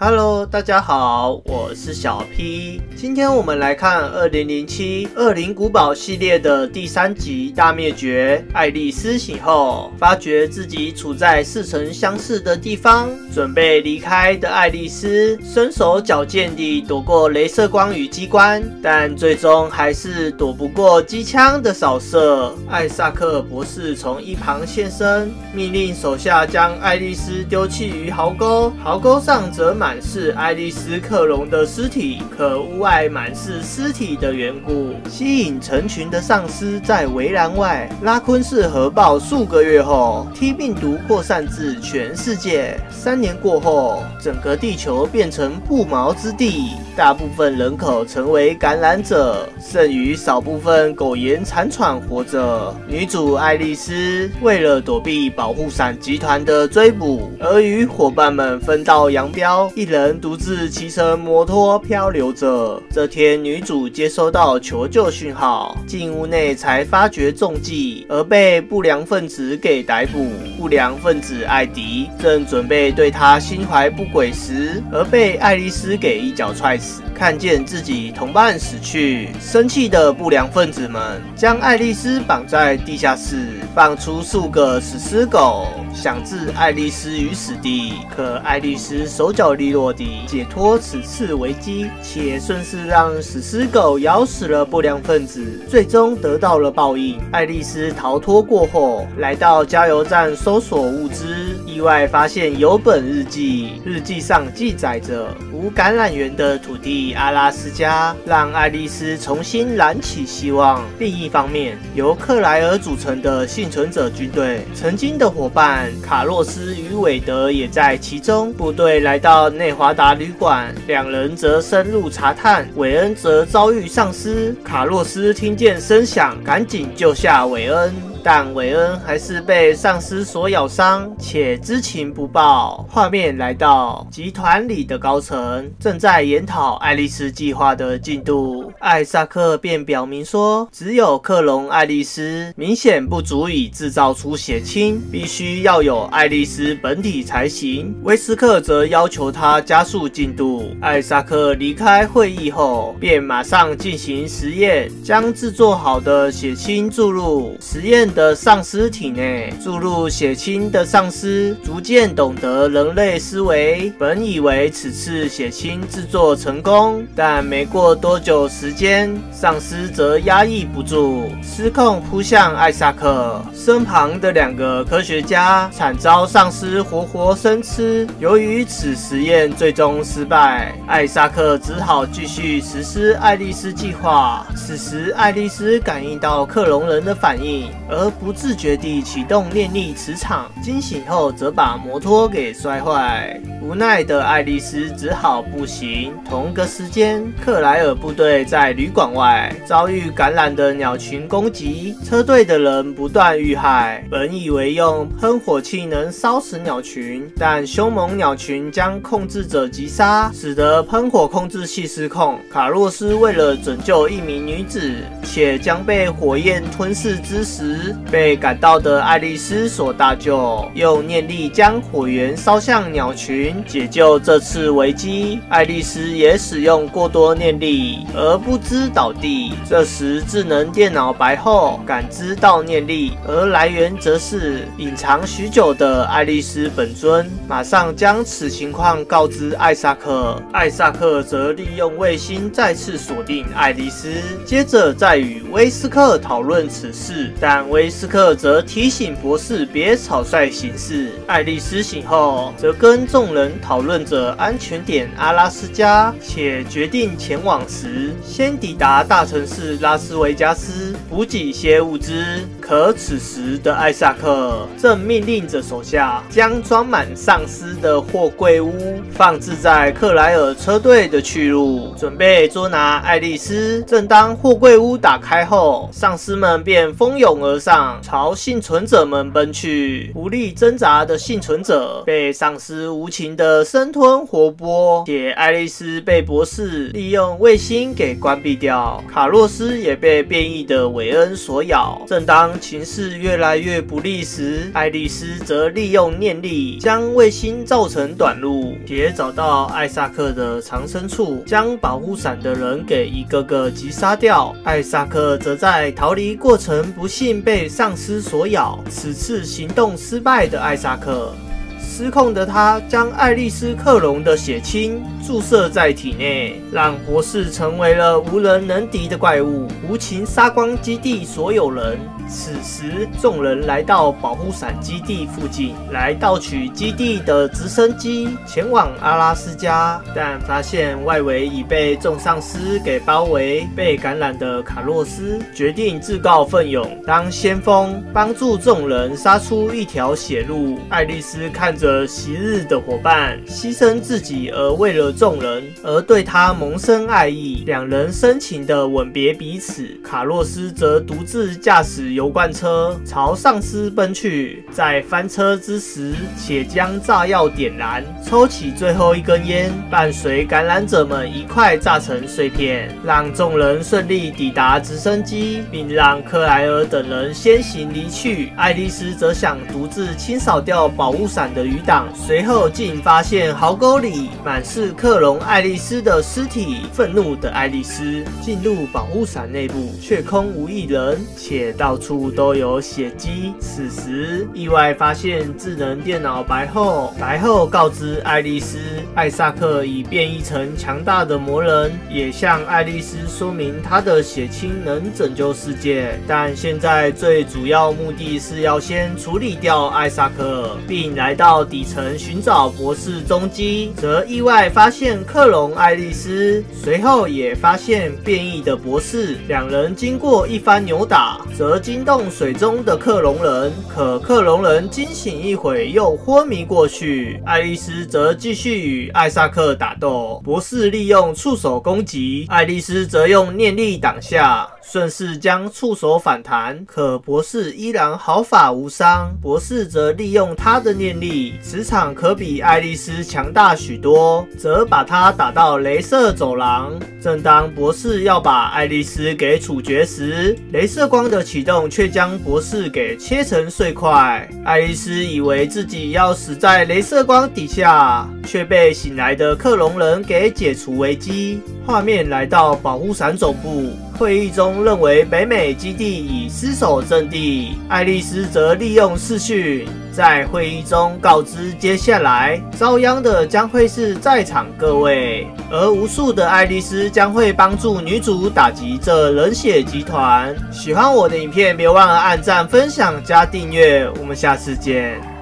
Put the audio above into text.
Hello，大家好，我是小 P。今天我们来看二零零七《恶灵古堡》系列的第三集《大灭绝》。爱丽丝醒后，发觉自己处在似曾相识的地方，准备离开的爱丽丝身手矫健地躲过镭射光与机关，但最终还是躲不过机枪的扫射。艾萨克博士从一旁现身，命令手下将爱丽丝丢弃于壕沟，壕沟上则满。满是爱丽丝克隆的尸体，可屋外满是尸体的缘故，吸引成群的丧尸在围栏外。拉昆市核爆数个月后，T 病毒扩散至全世界。三年过后，整个地球变成不毛之地，大部分人口成为感染者，剩余少部分苟延残喘活着。女主爱丽丝为了躲避保护伞集团的追捕，而与伙伴们分道扬镳。一人独自骑乘摩托漂流着。这天，女主接收到求救讯号，进屋内才发觉中计，而被不良分子给逮捕。不良分子艾迪正准备对她心怀不轨时，而被爱丽丝给一脚踹死。看见自己同伴死去，生气的不良分子们将爱丽丝绑在地下室，放出数个死尸狗，想置爱丽丝于死地。可爱丽丝手脚利落地解脱此次危机，且顺势让食尸狗咬死了不良分子，最终得到了报应。爱丽丝逃脱过后，来到加油站搜索物资，意外发现有本日记，日记上记载着无感染源的土地。阿拉斯加让爱丽丝重新燃起希望。另一方面，由克莱尔组成的幸存者军队，曾经的伙伴卡洛斯与韦德也在其中。部队来到内华达旅馆，两人则深入查探。韦恩则遭遇丧尸，卡洛斯听见声响，赶紧救下韦恩。但韦恩还是被丧尸所咬伤，且知情不报。画面来到集团里的高层，正在研讨爱丽丝计划的进度。艾萨克便表明说，只有克隆爱丽丝明显不足以制造出血清，必须要有爱丽丝本体才行。威斯克则要求他加速进度。艾萨克离开会议后，便马上进行实验，将制作好的血清注入实验的丧尸体内注入血清的丧尸逐渐懂得人类思维，本以为此次血清制作成功，但没过多久时间，丧尸则压抑不住，失控扑向艾萨克身旁的两个科学家，惨遭丧尸活活生吃。由于此实验最终失败，艾萨克只好继续实施爱丽丝计划。此时，爱丽丝感应到克隆人的反应。而而不自觉地启动念力磁场，惊醒后则把摩托给摔坏。无奈的爱丽丝只好步行。同个时间，克莱尔部队在旅馆外遭遇感染的鸟群攻击，车队的人不断遇害。本以为用喷火器能烧死鸟群，但凶猛鸟群将控制者击杀，使得喷火控制器失控。卡洛斯为了拯救一名女子，且将被火焰吞噬之时，被赶到的爱丽丝所大救，用念力将火源烧向鸟群，解救这次危机。爱丽丝也使用过多念力而不知倒地。这时，智能电脑白后感知到念力，而来源则是隐藏许久的爱丽丝本尊，马上将此情况告知艾萨克。艾萨克则利用卫星再次锁定爱丽丝，接着再与威斯克讨论此事，但威威。斯克则提醒博士别草率行事。爱丽丝醒后，则跟众人讨论着安全点阿拉斯加，且决定前往时先抵达大城市拉斯维加斯，补给些物资。可此时的艾萨克正命令着手下将装满丧尸的货柜屋放置在克莱尔车队的去路，准备捉拿爱丽丝。正当货柜屋打开后，丧尸们便蜂拥而上。上朝幸存者们奔去。无力挣扎的幸存者被丧尸无情的生吞活剥，且爱丽丝被博士利用卫星给关闭掉。卡洛斯也被变异的韦恩所咬。正当情势越来越不利时，爱丽丝则利用念力将卫星造成短路，且找到艾萨克的藏身处，将保护伞的人给一个个击杀掉。艾萨克则在逃离过程不幸被被丧尸所咬。此次行动失败的艾萨克。失控的他将爱丽丝克隆的血清注射在体内，让博士成为了无人能敌的怪物，无情杀光基地所有人。此时，众人来到保护伞基地附近，来盗取基地的直升机，前往阿拉斯加，但发现外围已被众丧尸给包围。被感染的卡洛斯决定自告奋勇当先锋，帮助众人杀出一条血路。爱丽丝开看着昔日的伙伴牺牲自己，而为了众人，而对他萌生爱意，两人深情的吻别彼此。卡洛斯则独自驾驶。油罐车朝丧尸奔去，在翻车之时，且将炸药点燃，抽起最后一根烟，伴随感染者们一块炸成碎片，让众人顺利抵达直升机，并让克莱尔等人先行离去。爱丽丝则想独自清扫掉保护伞的余党，随后竟发现壕沟里满是克隆爱丽丝的尸体。愤怒的爱丽丝进入保护伞内部，却空无一人，且到处。都有血迹。此时，意外发现智能电脑白后，白后告知爱丽丝，艾萨克已变异成强大的魔人，也向爱丽丝说明他的血清能拯救世界。但现在最主要目的是要先处理掉艾萨克，并来到到底层寻找博士踪迹，则意外发现克隆爱丽丝，随后也发现变异的博士。两人经过一番扭打，则惊动水中的克隆人，可克隆人惊醒一会又昏迷过去。爱丽丝则继续与艾萨克打斗，博士利用触手攻击，爱丽丝则用念力挡下。顺势将触手反弹，可博士依然毫发无伤。博士则利用他的念力，磁场可比爱丽丝强大许多，则把他打到镭射走廊。正当博士要把爱丽丝给处决时，镭射光的启动却将博士给切成碎块。爱丽丝以为自己要死在镭射光底下，却被醒来的克隆人给解除危机。画面来到保护伞总部。会议中认为北美基地已失守阵地，爱丽丝则利用视讯在会议中告知接下来遭殃的将会是在场各位，而无数的爱丽丝将会帮助女主打击这冷血集团。喜欢我的影片，别忘了按赞、分享、加订阅，我们下次见。